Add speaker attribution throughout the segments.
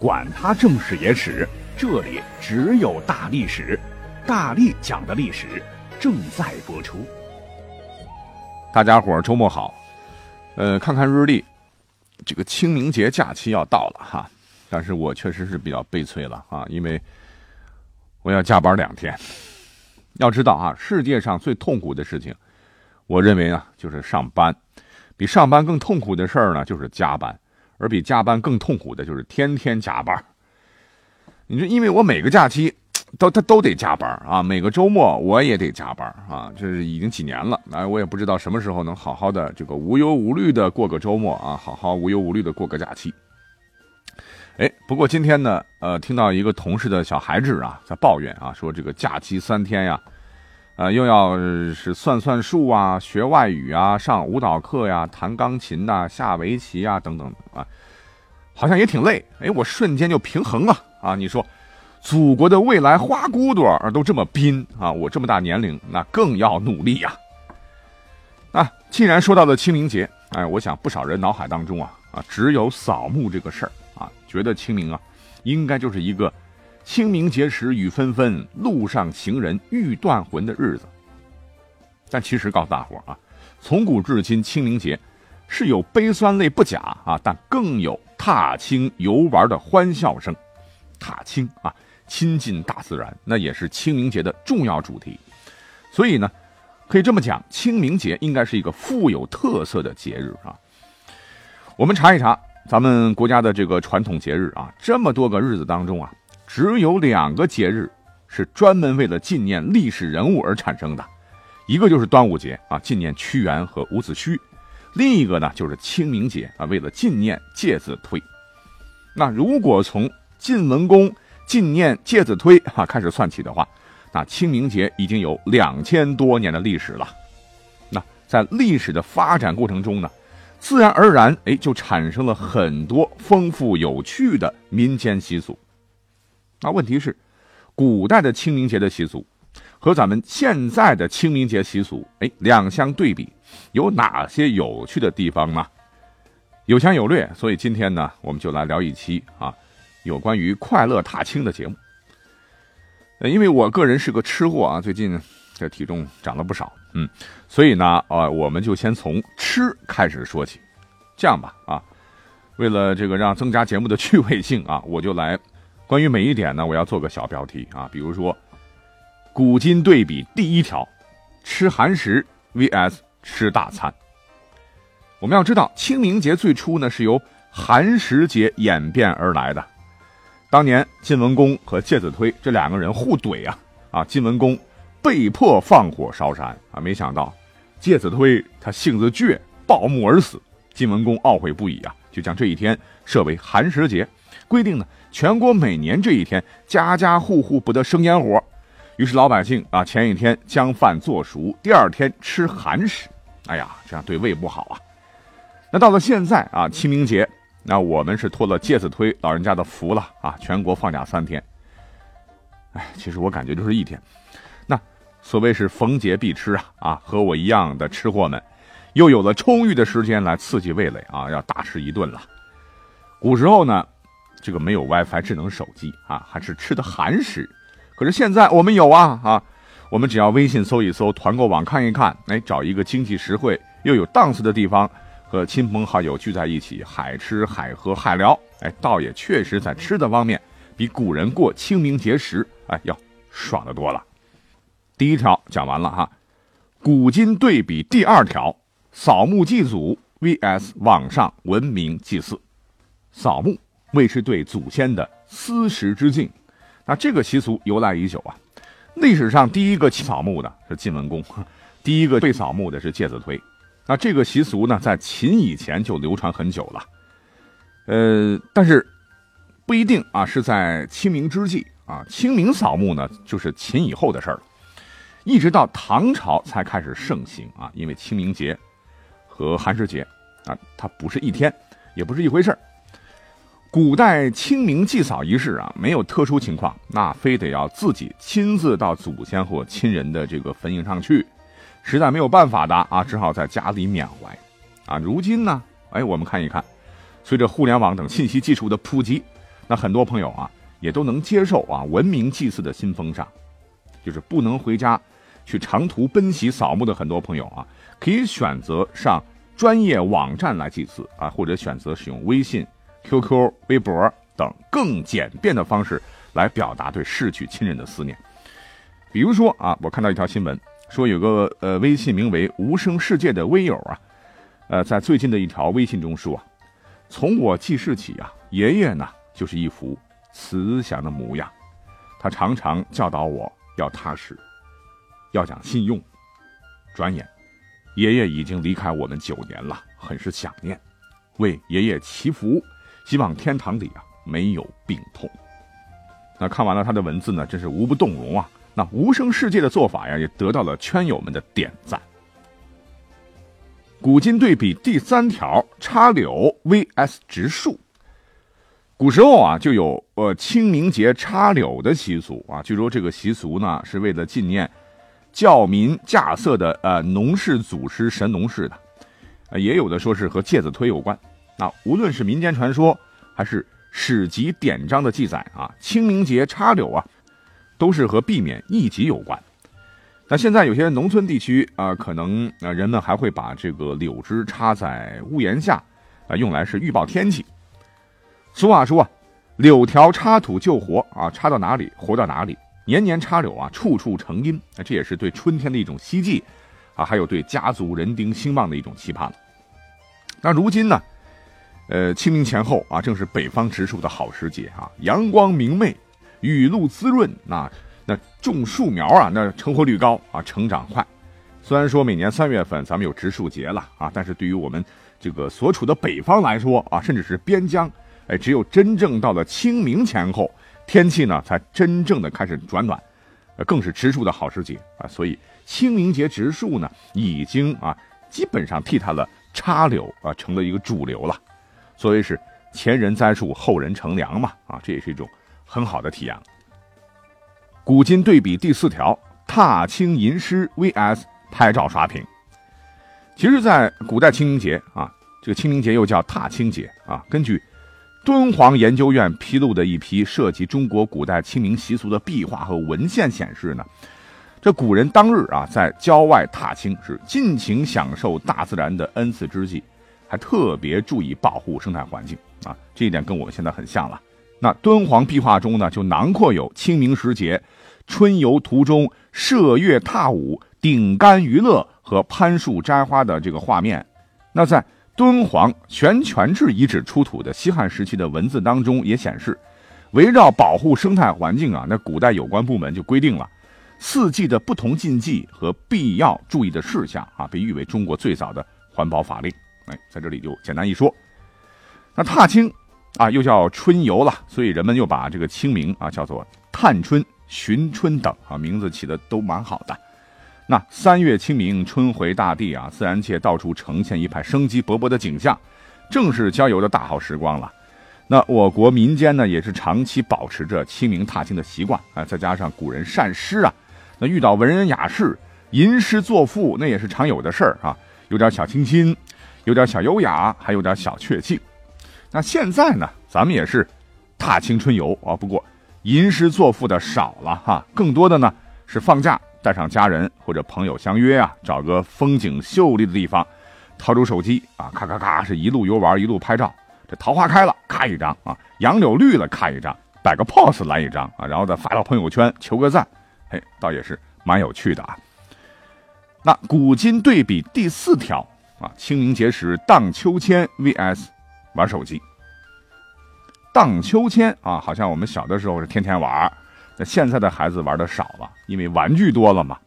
Speaker 1: 管他正史野史。这里只有大历史，大力讲的历史正在播出。
Speaker 2: 大家伙儿周末好，呃，看看日历，这个清明节假期要到了哈，但是我确实是比较悲催了啊，因为我要加班两天。要知道啊，世界上最痛苦的事情，我认为啊，就是上班；比上班更痛苦的事儿呢，就是加班；而比加班更痛苦的，就是天天加班。你说，因为我每个假期都他都得加班啊，每个周末我也得加班啊，这是已经几年了，哎，我也不知道什么时候能好好的这个无忧无虑的过个周末啊，好好无忧无虑的过个假期。哎，不过今天呢，呃，听到一个同事的小孩子啊在抱怨啊，说这个假期三天呀，呃，又要是算算数啊，学外语啊，上舞蹈课呀，弹钢琴呐，下围棋啊，等等啊，好像也挺累。哎，我瞬间就平衡了。啊，你说，祖国的未来花骨朵儿都这么拼啊，我这么大年龄，那更要努力呀。啊，既然说到了清明节，哎，我想不少人脑海当中啊啊，只有扫墓这个事儿啊，觉得清明啊，应该就是一个清明节时雨纷纷，路上行人欲断魂的日子。但其实告诉大伙啊，从古至今，清明节是有悲酸泪不假啊，但更有踏青游玩的欢笑声。踏青啊，亲近大自然，那也是清明节的重要主题。所以呢，可以这么讲，清明节应该是一个富有特色的节日啊。我们查一查咱们国家的这个传统节日啊，这么多个日子当中啊，只有两个节日是专门为了纪念历史人物而产生的，一个就是端午节啊，纪念屈原和伍子胥；另一个呢，就是清明节啊，为了纪念介子推。那如果从晋文公纪念介子推哈开始算起的话，那清明节已经有两千多年的历史了。那在历史的发展过程中呢，自然而然哎就产生了很多丰富有趣的民间习俗。那问题是，古代的清明节的习俗和咱们现在的清明节习俗哎两相对比，有哪些有趣的地方呢？有强有略，所以今天呢，我们就来聊一期啊。有关于快乐踏青的节目，因为我个人是个吃货啊，最近这体重长了不少，嗯，所以呢，呃，我们就先从吃开始说起。这样吧，啊，为了这个让增加节目的趣味性啊，我就来关于每一点呢，我要做个小标题啊，比如说古今对比第一条，吃寒食 vs 吃大餐。我们要知道，清明节最初呢是由寒食节演变而来的。当年晋文公和介子推这两个人互怼啊啊！晋文公被迫放火烧山啊，没想到介子推他性子倔，暴木而死。晋文公懊悔不已啊，就将这一天设为寒食节，规定呢全国每年这一天家家户户不得生烟火。于是老百姓啊前一天将饭做熟，第二天吃寒食。哎呀，这样对胃不好啊。那到了现在啊，清明节。那我们是托了介子推老人家的福了啊！全国放假三天，哎，其实我感觉就是一天。那所谓是逢节必吃啊啊！和我一样的吃货们，又有了充裕的时间来刺激味蕾啊，要大吃一顿了。古时候呢，这个没有 WiFi 智能手机啊，还是吃的寒食。可是现在我们有啊啊！我们只要微信搜一搜，团购网看一看，哎，找一个经济实惠又有档次的地方。和亲朋好友聚在一起，海吃海喝海聊，哎，倒也确实在吃的方面，比古人过清明节时，哎，要爽的多了。第一条讲完了哈，古今对比第二条，扫墓祭祖 vs 网上文明祭祀。扫墓为是对祖先的思时之敬，那这个习俗由来已久啊。历史上第一个扫墓的是晋文公，第一个被扫墓的是介子推。那这个习俗呢，在秦以前就流传很久了，呃，但是不一定啊，是在清明之际啊，清明扫墓呢就是秦以后的事儿，一直到唐朝才开始盛行啊。因为清明节和寒食节啊，它不是一天，也不是一回事儿。古代清明祭扫仪式啊，没有特殊情况，那非得要自己亲自到祖先或亲人的这个坟茔上去，实在没有办法的啊，只好在家里缅怀。啊，如今呢，哎，我们看一看，随着互联网等信息技术的普及，那很多朋友啊，也都能接受啊文明祭祀的新风尚，就是不能回家去长途奔袭扫墓的很多朋友啊，可以选择上专业网站来祭祀啊，或者选择使用微信。QQ、微博等更简便的方式来表达对逝去亲人的思念。比如说啊，我看到一条新闻，说有个呃微信名为“无声世界”的微友啊，呃，在最近的一条微信中说：“从我记事起啊，爷爷呢就是一副慈祥的模样，他常常教导我要踏实，要讲信用。转眼，爷爷已经离开我们九年了，很是想念，为爷爷祈福。”希望天堂里啊没有病痛。那看完了他的文字呢，真是无不动容啊。那无声世界的做法呀，也得到了圈友们的点赞。古今对比第三条，插柳 vs 植树。古时候啊，就有呃清明节插柳的习俗啊。据说这个习俗呢，是为了纪念教民稼穑的呃农氏祖师神农氏的。也有的说是和介子推有关。那无论是民间传说，还是史籍典章的记载啊，清明节插柳啊，都是和避免疫疾有关。那现在有些农村地区啊，可能啊人们还会把这个柳枝插在屋檐下，啊用来是预报天气。俗话说啊，柳条插土救活啊，插到哪里活到哪里。年年插柳啊，处处成荫。那这也是对春天的一种希冀啊，还有对家族人丁兴旺的一种期盼。那如今呢？呃，清明前后啊，正是北方植树的好时节啊，阳光明媚，雨露滋润，那那种树苗啊，那成活率高啊，成长快。虽然说每年三月份咱们有植树节了啊，但是对于我们这个所处的北方来说啊，甚至是边疆，哎，只有真正到了清明前后，天气呢才真正的开始转暖，更是植树的好时节啊。所以清明节植树呢，已经啊，基本上替它了插柳啊，成了一个主流了。所谓是前人栽树，后人乘凉嘛，啊，这也是一种很好的体验。古今对比第四条，踏青吟诗 vs 拍照刷屏。其实，在古代清明节啊，这个清明节又叫踏青节啊。根据敦煌研究院披露的一批涉及中国古代清明习俗的壁画和文献显示呢，这古人当日啊，在郊外踏青是尽情享受大自然的恩赐之际。还特别注意保护生态环境啊，这一点跟我们现在很像了。那敦煌壁画中呢，就囊括有清明时节春游途中射月踏舞、顶竿娱乐和攀树摘花的这个画面。那在敦煌悬泉置遗址出土的西汉时期的文字当中也显示，围绕保护生态环境啊，那古代有关部门就规定了四季的不同禁忌和必要注意的事项啊，被誉为中国最早的环保法令。哎，在这里就简单一说，那踏青啊，又叫春游了，所以人们又把这个清明啊叫做探春、寻春等啊，名字起的都蛮好的。那三月清明，春回大地啊，自然界到处呈现一派生机勃勃的景象，正是郊游的大好时光了。那我国民间呢，也是长期保持着清明踏青的习惯啊，再加上古人善诗啊，那遇到文人雅士吟诗作赋，那也是常有的事儿啊，有点小清新。有点小优雅，还有点小确幸。那现在呢，咱们也是踏青春游啊，不过吟诗作赋的少了哈，更多的呢是放假带上家人或者朋友相约啊，找个风景秀丽的地方，掏出手机啊，咔咔咔是一路游玩一路拍照。这桃花开了，咔一张啊；杨柳绿了，咔一张，摆个 pose 来一张啊，然后再发到朋友圈求个赞，嘿，倒也是蛮有趣的啊。那古今对比第四条。啊，清明节时荡秋千 vs 玩手机。荡秋千啊，好像我们小的时候是天天玩，那现在的孩子玩的少了，因为玩具多了嘛。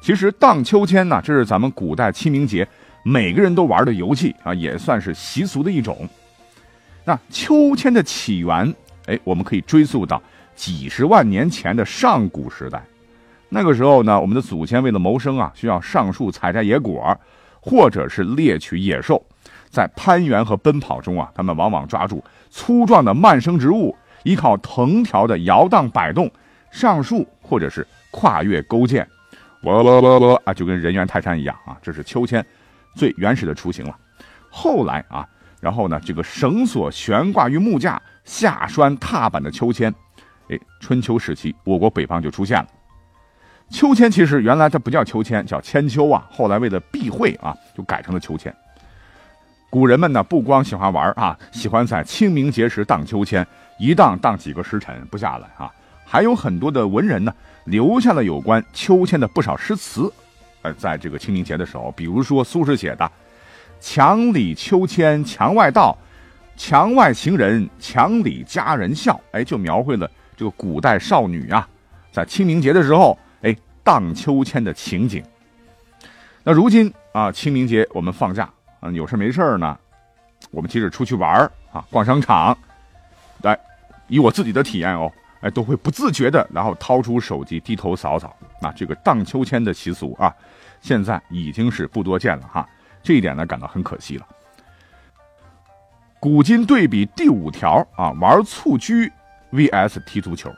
Speaker 2: 其实荡秋千呢，这是咱们古代清明节每个人都玩的游戏啊，也算是习俗的一种。那秋千的起源，哎，我们可以追溯到几十万年前的上古时代。那个时候呢，我们的祖先为了谋生啊，需要上树采摘野果，或者是猎取野兽。在攀援和奔跑中啊，他们往往抓住粗壮的蔓生植物，依靠藤条的摇荡摆动上树，或者是跨越勾践。哇啦啦啦啊，就跟人猿泰山一样啊，这是秋千最原始的雏形了。后来啊，然后呢，这个绳索悬挂于木架，下拴踏板的秋千，哎，春秋时期我国北方就出现了。秋千其实原来它不叫秋千，叫千秋啊，后来为了避讳啊，就改成了秋千。古人们呢，不光喜欢玩啊，喜欢在清明节时荡秋千，一荡荡几个时辰不下来啊。还有很多的文人呢，留下了有关秋千的不少诗词。呃，在这个清明节的时候，比如说苏轼写的“墙里秋千墙外道，墙外行人墙里佳人笑”，哎，就描绘了这个古代少女啊，在清明节的时候，荡秋千的情景。那如今啊，清明节我们放假。嗯，有事没事呢，我们即使出去玩啊，逛商场，来，以我自己的体验哦，哎，都会不自觉的，然后掏出手机低头扫扫。那这个荡秋千的习俗啊，现在已经是不多见了哈。这一点呢，感到很可惜了。古今对比第五条啊，玩蹴鞠 vs 踢足球。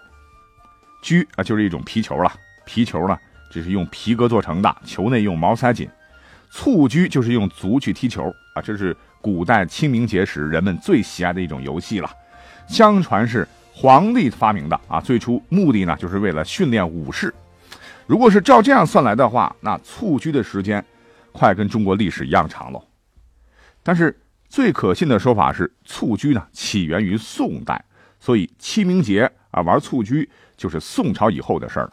Speaker 2: 鞠啊，就是一种皮球了，皮球呢，这是用皮革做成的，球内用毛塞紧。蹴鞠就是用足去踢球啊，这是古代清明节时人们最喜爱的一种游戏了。相传是皇帝发明的啊，最初目的呢就是为了训练武士。如果是照这样算来的话，那蹴鞠的时间快跟中国历史一样长喽。但是最可信的说法是，蹴鞠呢起源于宋代，所以清明节啊玩蹴鞠就是宋朝以后的事儿了。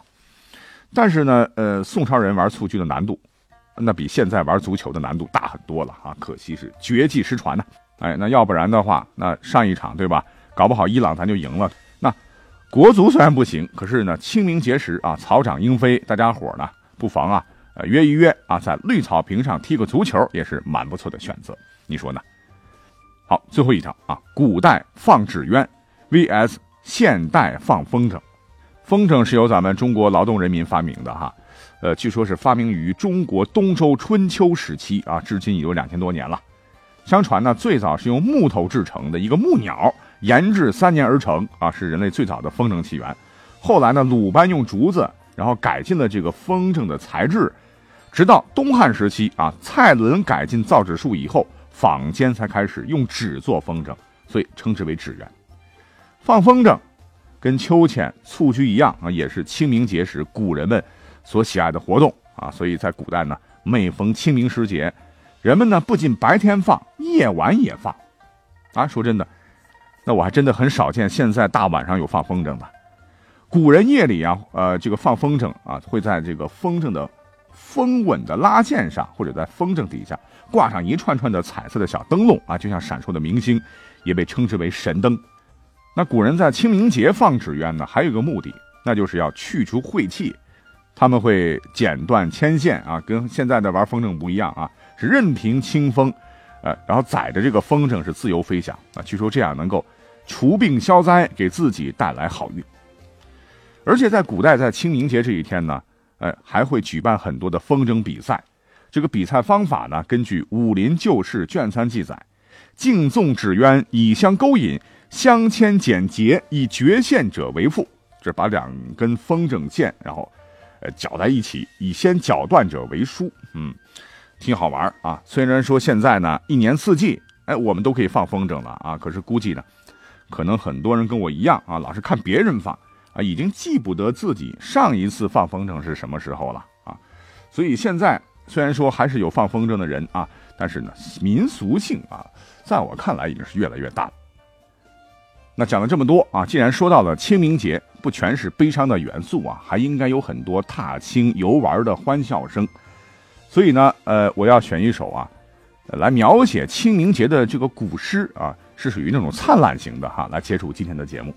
Speaker 2: 但是呢，呃，宋朝人玩蹴鞠的难度。那比现在玩足球的难度大很多了啊！可惜是绝技失传呢。哎，那要不然的话，那上一场对吧？搞不好伊朗咱就赢了。那国足虽然不行，可是呢，清明节时啊，草长莺飞，大家伙呢不妨啊，呃约一约啊，在绿草坪上踢个足球也是蛮不错的选择。你说呢？好，最后一条啊，古代放纸鸢 vs 现代放风筝。风筝是由咱们中国劳动人民发明的哈。呃，据说是发明于中国东周春秋时期啊，至今已有两千多年了。相传呢，最早是用木头制成的一个木鸟，研制三年而成啊，是人类最早的风筝起源。后来呢，鲁班用竹子，然后改进了这个风筝的材质，直到东汉时期啊，蔡伦改进造纸术以后，坊间才开始用纸做风筝，所以称之为纸鸢。放风筝跟秋千、蹴鞠一样啊，也是清明节时古人们。所喜爱的活动啊，所以在古代呢，每逢清明时节，人们呢不仅白天放，夜晚也放。啊，说真的，那我还真的很少见现在大晚上有放风筝的。古人夜里啊，呃，这个放风筝啊，会在这个风筝的风稳的拉线上，或者在风筝底下挂上一串串的彩色的小灯笼啊，就像闪烁的明星，也被称之为神灯。那古人在清明节放纸鸢呢，还有一个目的，那就是要去除晦气。他们会剪断牵线啊，跟现在的玩风筝不一样啊，是任凭清风，呃，然后载着这个风筝是自由飞翔啊。据说这样能够除病消灾，给自己带来好运。而且在古代，在清明节这一天呢，呃，还会举办很多的风筝比赛。这个比赛方法呢，根据《武林旧事》卷三记载：竞纵纸鸢，以相勾引，相牵剪结，以绝线者为负。这把两根风筝线，然后。呃，搅在一起，以先搅断者为输。嗯，挺好玩啊。虽然说现在呢，一年四季，哎，我们都可以放风筝了啊。可是估计呢，可能很多人跟我一样啊，老是看别人放啊，已经记不得自己上一次放风筝是什么时候了啊。所以现在虽然说还是有放风筝的人啊，但是呢，民俗性啊，在我看来已经是越来越大了。那讲了这么多啊，既然说到了清明节。不全是悲伤的元素啊，还应该有很多踏青游玩的欢笑声。所以呢，呃，我要选一首啊，来描写清明节的这个古诗啊，是属于那种灿烂型的哈，来结束今天的节目。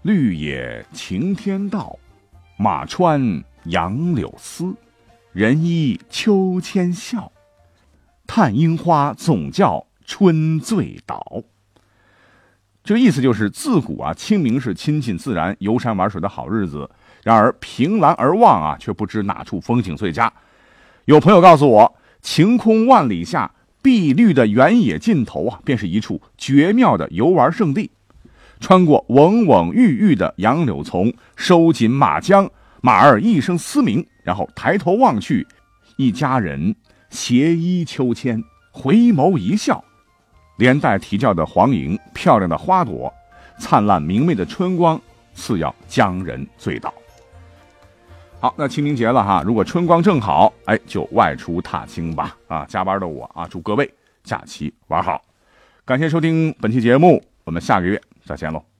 Speaker 2: 绿野晴天道，马穿杨柳丝，人依秋千笑，探樱花总叫春醉倒。这个意思就是自古啊，清明是亲近自然、游山玩水的好日子。然而凭栏而望啊，却不知哪处风景最佳。有朋友告诉我，晴空万里下，碧绿的原野尽头啊，便是一处绝妙的游玩胜地。穿过蓊蓊郁郁的杨柳丛，收紧马缰，马儿一声嘶鸣，然后抬头望去，一家人携衣秋千，回眸一笑，连带啼叫的黄莺，漂亮的花朵，灿烂明媚的春光，似要将人醉倒。好，那清明节了哈，如果春光正好，哎，就外出踏青吧。啊，加班的我啊，祝各位假期玩好。感谢收听本期节目，我们下个月再见喽。